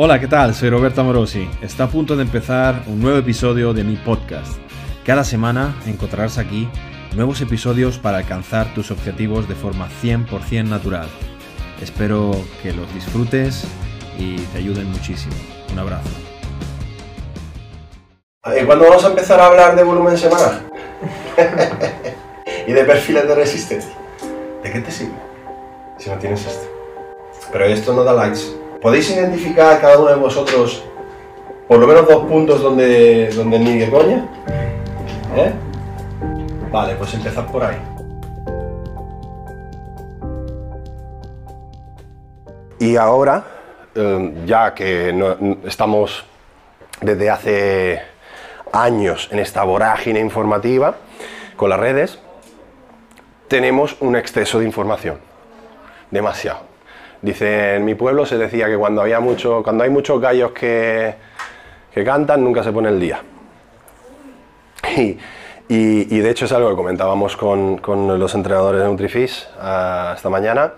Hola, ¿qué tal? Soy Roberto Amorosi. Está a punto de empezar un nuevo episodio de mi podcast. Cada semana encontrarás aquí nuevos episodios para alcanzar tus objetivos de forma 100% natural. Espero que los disfrutes y te ayuden muchísimo. Un abrazo. ¿Y cuándo vamos a empezar a hablar de volumen semanal? y de perfiles de resistencia. ¿De qué te sirve si no tienes esto? Pero esto no da likes. ¿Podéis identificar cada uno de vosotros por lo menos dos puntos donde, donde ni de coña? ¿Eh? Vale, pues empezad por ahí. Y ahora, eh, ya que estamos desde hace años en esta vorágine informativa con las redes, tenemos un exceso de información. Demasiado. Dice, en mi pueblo se decía que cuando, había mucho, cuando hay muchos gallos que, que cantan, nunca se pone el día. Y, y- y de hecho es algo que comentábamos con, con los entrenadores de Nutrifish ah, esta mañana.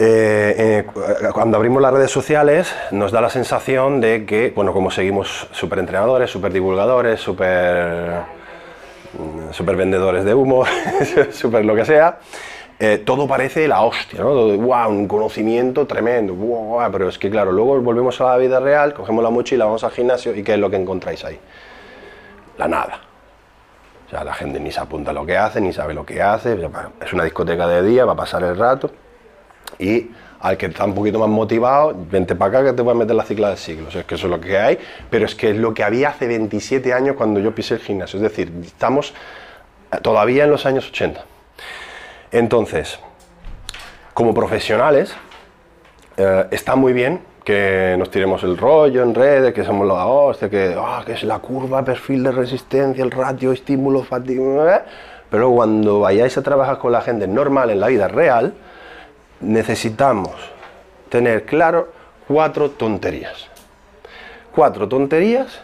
Eh, eh, cu- cuando abrimos las redes sociales nos da la sensación de que, bueno, como seguimos super entrenadores, super divulgadores, super, mm, super vendedores de humo, super lo que sea, eh, todo parece la hostia, ¿no? ¡guau! un conocimiento tremendo, guau! pero es que claro, luego volvemos a la vida real, cogemos la mochila, vamos al gimnasio y ¿qué es lo que encontráis ahí? La nada. O sea, la gente ni se apunta a lo que hace, ni sabe lo que hace, es una discoteca de día, va a pasar el rato. Y al que está un poquito más motivado, vente para acá que te voy a meter la cicla del siglo. Es que eso es lo que hay, pero es que es lo que había hace 27 años cuando yo pisé el gimnasio. Es decir, estamos todavía en los años 80. Entonces, como profesionales, eh, está muy bien que nos tiremos el rollo en redes, que somos la hostia, que, ah, que es la curva, perfil de resistencia, el ratio, estímulo, fatiga, ¿eh? pero cuando vayáis a trabajar con la gente normal en la vida real, necesitamos tener claro cuatro tonterías. Cuatro tonterías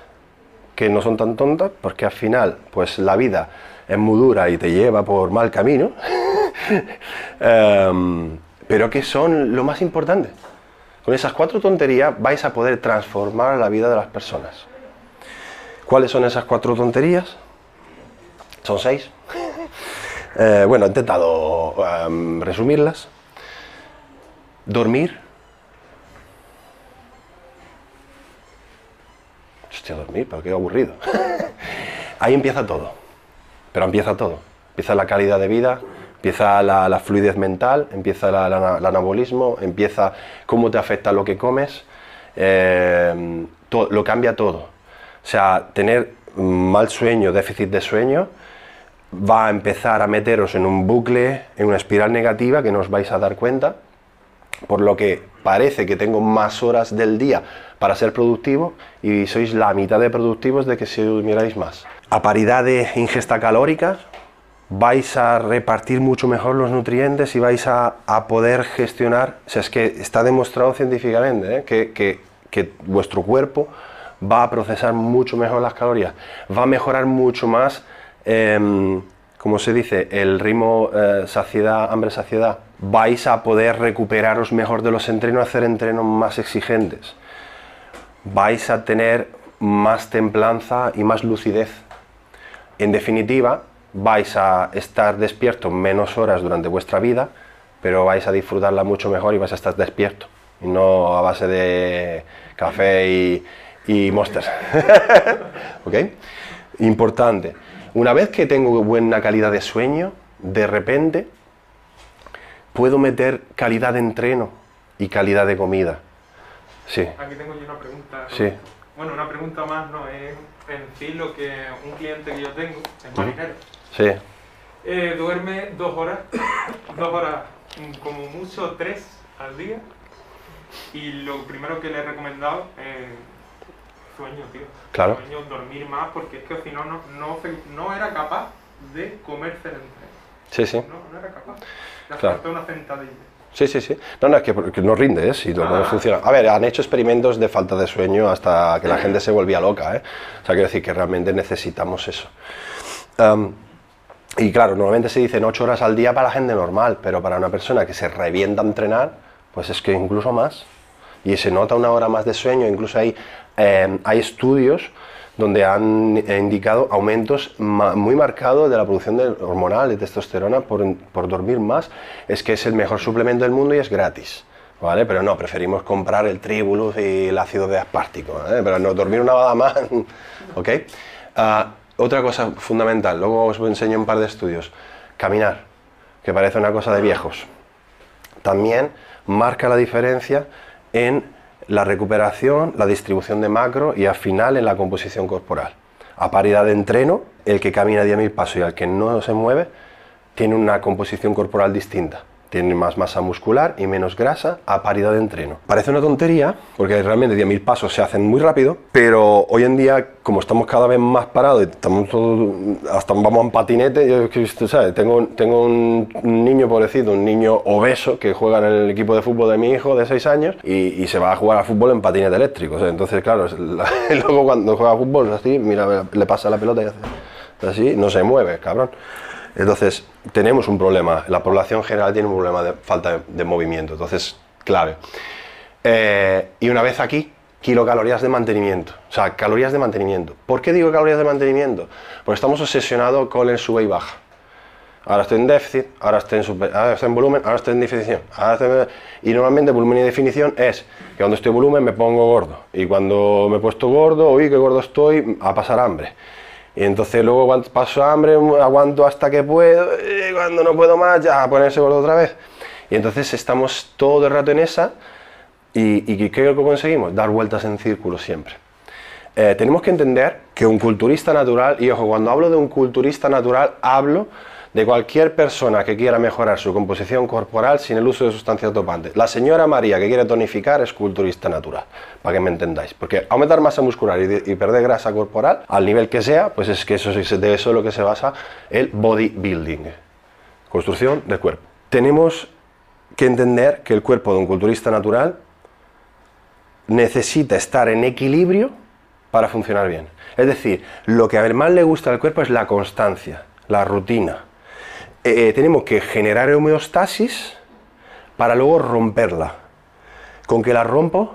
que no son tan tontas porque al final pues la vida es muy dura y te lleva por mal camino, Em, pero que son lo más importante. Con esas cuatro tonterías vais a poder transformar la vida de las personas. ¿Cuáles son esas cuatro tonterías? Son seis. Eh, bueno, he intentado em, resumirlas. Dormir. Hostia, dormir, pero qué aburrido. Ahí empieza todo. Pero empieza todo. Empieza la calidad de vida, empieza la, fluidez mental, empieza el anabolismo, empieza cómo te afecta lo que comes, eh, to- lo cambia todo. O sea, tener mal sueño, déficit de sueño, va a empezar a meteros en un bucle, en una espiral negativa que no os vais a dar cuenta, por lo que parece que tengo más horas del día para ser productivo y sois la mitad de productivos de que si durmierais más. A paridad de ingesta calórica, vais a repartir mucho mejor los nutrientes y vais a, a poder gestionar, o sea, es que está demostrado científicamente ¿eh? que, que- que vuestro cuerpo va a procesar mucho mejor las calorías, va a mejorar mucho más, em, como se dice, el ritmo eh, saciedad, hambre-saciedad. Vais a poder recuperaros mejor de los entrenos, hacer entrenos más exigentes. Vais a tener más templanza y más lucidez. En definitiva, vais a estar despiertos menos horas durante vuestra vida, pero vais a disfrutarla mucho mejor y vais a estar despierto. Y no a base de café y, y monsters. ¿Ok? Importante. Una vez que tengo buena calidad de sueño, de repente puedo meter calidad de entreno y calidad de comida. Sí, Aquí tengo yo una pregunta. Sí. Bueno, una pregunta más, no, es en sí lo que un cliente que yo tengo, es marinero, sí, eh, duerme dos horas, dos horas, mm, como mucho tres al día, y lo primero que le he recomendado es sueño, tío. Claro. Sueño, dormir más, porque es que si no, no, no, era capaz de comerse el entreno. sí, sí. No, no era capaz. Le Claro. una sentadilla. Sí, sí, sí. No, no, es que, que no rinde, ¿eh? Si no, no funciona. A ver, han hecho experimentos de falta de sueño hasta que la gente se volvía loca, ¿eh? O sea, quiero decir que realmente necesitamos eso. Am, y claro, normalmente se dicen 8 horas al día para la gente normal, pero para una persona que se revienta a entrenar, pues es que incluso más. y se nota una hora más de sueño, incluso hay, eh, hay estudios donde han indicado aumentos muy marcados de la producción de hormonal de testosterona por, por dormir más, es que es el mejor suplemento del mundo y es gratis. ¿Vale? Pero no, preferimos comprar el tribulus y el ácido de aspartico, ¿eh? pero no dormir una bada más, ¿ok? Ah, otra cosa fundamental, luego os enseño un par de estudios, caminar, que parece una cosa de viejos. También marca la diferencia en la recuperación, la distribución de macro y al final en la composición corporal. A paridad de entreno, el que camina 10.000 pasos y el que no se mueve tiene una composición corporal distinta tiene más masa muscular y menos grasa a paridad de entreno. Parece una tontería, porque realmente 10.000 pasos se hacen muy rápido, pero hoy en día, como estamos cada vez más parados, estamos hasta vamos en patinete, yo ¿sabes? Tengo, tengo un niño pobrecito, un niño obeso que juega en el equipo de fútbol de mi hijo de 6 años y, se va a jugar a fútbol en patinete eléctrico. entonces, claro, luego cuando juega a fútbol así, mira, le pasa la pelota y hace así, no se mueve, cabrón. Entonces, tenemos un problema, la población general tiene un problema de falta de, movimiento, entonces, clave. Eh, y una vez aquí, kilocalorías de mantenimiento, o sea, calorías de mantenimiento. ¿Por qué digo calorías de mantenimiento? Porque estamos obsesionados con el sube y baja. Ahora estoy en déficit, ahora estoy en, ahora estoy en volumen, ahora estoy en definición. Y normalmente volumen y definición es que cuando estoy en volumen me pongo gordo. Y cuando me he puesto gordo, uy, qué gordo estoy, a pasar hambre. Y entonces luego cuando paso hambre, aguanto hasta que puedo, y cuando no puedo más, ya ponerse gordo otra vez. Y entonces estamos todo el rato en esa, y, y ¿qué es lo que conseguimos? Dar vueltas en círculo siempre. Eh, tenemos que entender que un culturista natural, y ojo, cuando hablo de un culturista natural, hablo de cualquier persona que quiera mejorar su composición corporal sin el uso de sustancias dopantes. La señora María que quiere tonificar es culturista natural, para que me entendáis. Porque aumentar masa muscular y, perder grasa corporal, al nivel que sea, pues es que eso, de eso es lo que se basa el bodybuilding, construcción del cuerpo. Tenemos que entender que el cuerpo de un culturista natural necesita estar en equilibrio para funcionar bien. Es decir, lo que a más le gusta al cuerpo es la constancia, la rutina, eh, tenemos que generar homeostasis para luego romperla. ¿Con qué la rompo?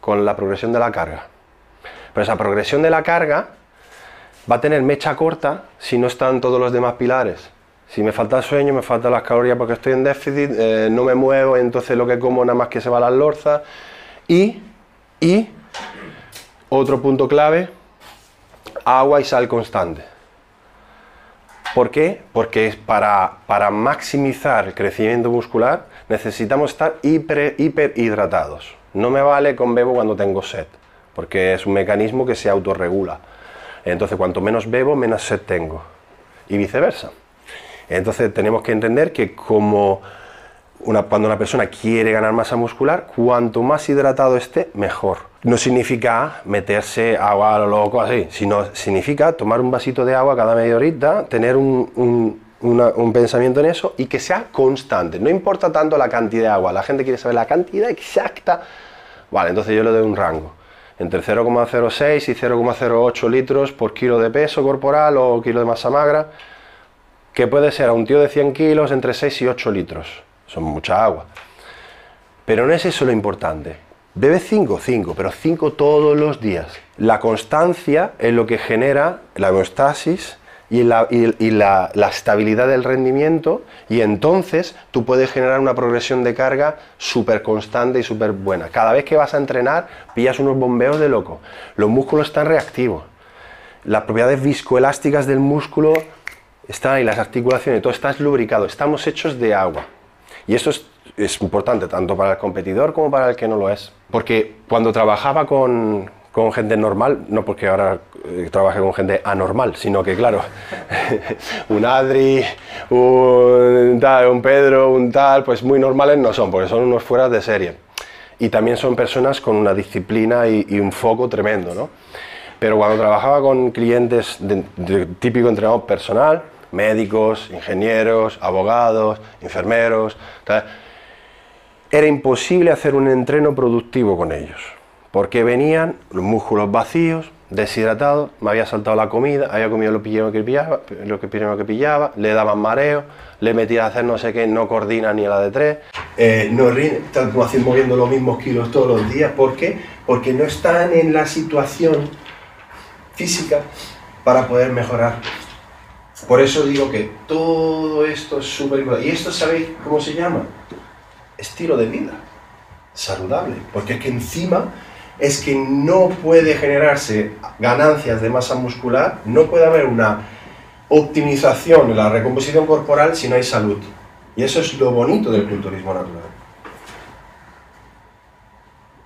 Con la progresión de la carga. Pero esa progresión de la carga va a tener mecha corta si no están todos los demás pilares. Si me falta el sueño, me faltan las calorías porque estoy en déficit, eh, no me muevo, entonces lo que como nada más que se va a las lorzas. Y, y, otro punto clave, agua y sal constante. ¿Por qué? Porque para, para maximizar el crecimiento muscular necesitamos estar hiper, hiperhidratados. No me vale con bebo cuando tengo sed, porque es un mecanismo que se autorregula. Entonces, cuanto menos bebo, menos sed tengo. Y viceversa. Entonces, tenemos que entender que como cuando una persona quiere ganar masa muscular, cuanto más hidratado esté, mejor. No significa meterse agua a lo loco así, sino significa tomar un vasito de agua cada media horita, tener un, un pensamiento en eso y que sea constante. No importa tanto la cantidad de agua, la gente quiere saber la cantidad exacta. Vale, entonces yo le doy un rango entre 0,06 y 0,08 litros por kilo de peso corporal o kilo de masa magra, que puede ser a un tío de 100 kilos entre 6 y 8 litros son mucha agua. Pero no es eso lo importante. Bebe 5, 5, pero 5 todos los días. La constancia es lo que genera la homeostasis y, la, y, la, estabilidad del rendimiento y entonces tú puedes generar una progresión de carga súper constante y súper buena. Cada vez que vas a entrenar pillas unos bombeos de loco. Los músculos están reactivos. Las propiedades viscoelásticas del músculo están ahí, las articulaciones, todo está lubricado. Estamos hechos de agua. Y eso es, importante tanto para el competidor como para el que no lo es. Porque cuando trabajaba con, gente normal, no porque ahora eh, trabaje con gente anormal, sino que claro, un Adri, un, un Pedro, un tal, pues muy normales no son, porque son unos fueras de serie. Y también son personas con una disciplina y, un foco tremendo, ¿no? Pero cuando trabajaba con clientes de típico entrenador personal, médicos, ingenieros, abogados, enfermeros. Era imposible hacer un entreno productivo con ellos, porque venían los músculos vacíos, deshidratado, me había saltado la comida, había comido lo que pillaba, lo que pillaba, le daban mareo, le metía a hacer no sé qué, no coordina ni a la de tres, eh, no rinde, están moviendo los mismos kilos todos los días, ¿por qué? Porque no están en la situación física para poder mejorar. Por eso digo que todo esto es súper importante. ¿Y esto sabéis cómo se llama? Estilo de vida saludable, porque es que encima es que no puede generarse ganancias de masa muscular, no puede haber una optimización en la recomposición corporal si no hay salud. Y eso es lo bonito del culturismo natural.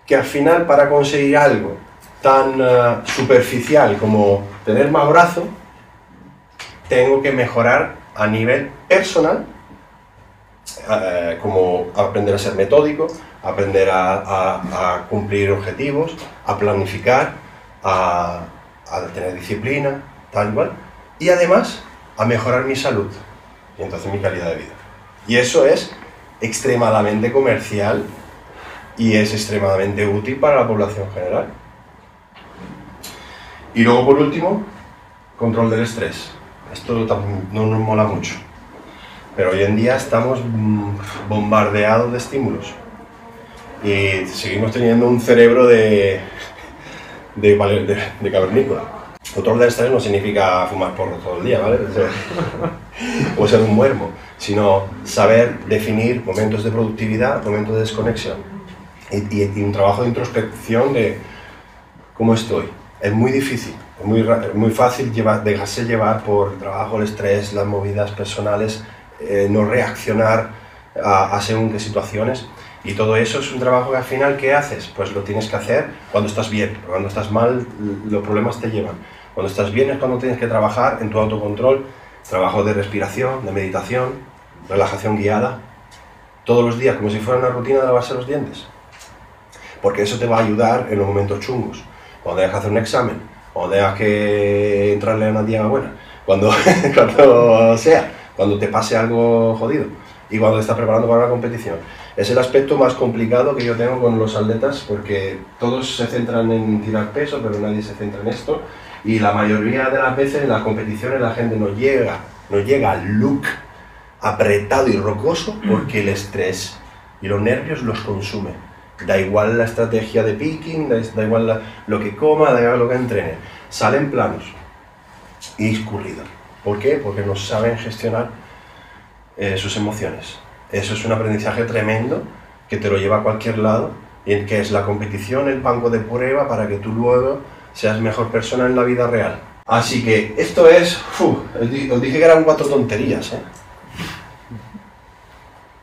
Que al final para conseguir algo tan eh, superficial como tener más brazo, tengo que mejorar a nivel personal, eh, como aprender a ser metódico, aprender a, cumplir objetivos, a planificar, a, tener disciplina, tal cual, y además a mejorar mi salud y entonces mi calidad de vida. Y eso es extremadamente comercial y es extremadamente útil para la población general. Y luego, por último, control del estrés. Esto no nos mola mucho. Pero hoy en día estamos mm, bombardeados de estímulos y seguimos teniendo un cerebro de, de, de, cavernícola. Control del estrés no significa fumar porro todo el día, ¿vale? O ser un muermo, sino saber definir momentos de productividad, momentos de desconexión y, y, un trabajo de introspección de cómo estoy. Es muy difícil, muy, muy fácil llevar, dejarse llevar por el trabajo, el estrés, las movidas personales, eh, no reaccionar a, a según qué situaciones y todo eso es un trabajo que al final, ¿qué haces? Pues lo tienes que hacer cuando estás bien. Cuando estás mal, los problemas te llevan. Cuando estás bien es cuando tienes que trabajar en tu autocontrol, trabajo de respiración, de meditación, relajación guiada, todos los días, como si fuera una rutina de lavarse los dientes. Porque eso te va a ayudar en los momentos chungos. Cuando dejas hacer un examen, o dejas que entrarle a una tía buena, cuando, cuando sea, cuando te pase algo jodido y cuando te estás preparando para una competición. Es el aspecto más complicado que yo tengo con los atletas porque todos se centran en tirar peso, pero nadie se centra en esto. Y la mayoría de las veces en las competiciones la gente no llega, no llega al look apretado y rocoso porque el estrés y los nervios los consumen. Da igual la estrategia de picking, da, igual lo que coma, da igual lo que entrene. Salen planos y escurridos. ¿Por qué? Porque no saben gestionar eh, sus emociones. Eso es un aprendizaje tremendo que te lo lleva a cualquier lado y que es la competición, el banco de prueba para que tú luego seas mejor persona en la vida real. Así que esto es, os dije que eran cuatro tonterías, ¿eh?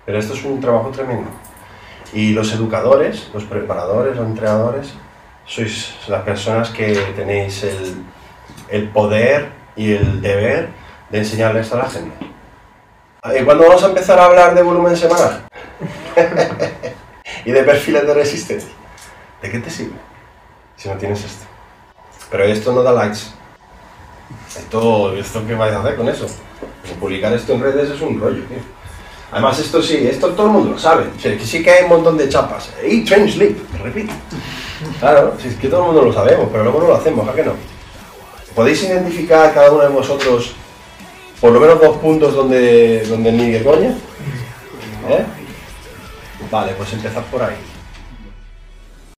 pero esto es un trabajo tremendo. Y los educadores, los preparadores, los entrenadores, sois las personas que tenéis el, el poder y el deber de enseñarles a la gente. ¿Cuándo vamos a empezar a hablar de volumen semanal? y de perfiles de resistencia. ¿De qué te sirve si no tienes esto? Pero esto no da likes. Esto, ¿esto qué vais a hacer con eso? publicar esto en redes es un rollo, tío. Además, esto sí, esto todo el mundo lo sabe. que sí que hay un montón de chapas. Y train sleep, repito. Claro, sí, es que todo el mundo lo sabemos, pero luego no lo hacemos, ¿a qué no? ¿Podéis identificar cada uno de vosotros por lo menos dos puntos donde, donde ni coña. ¿Eh? Vale, pues empezad por ahí.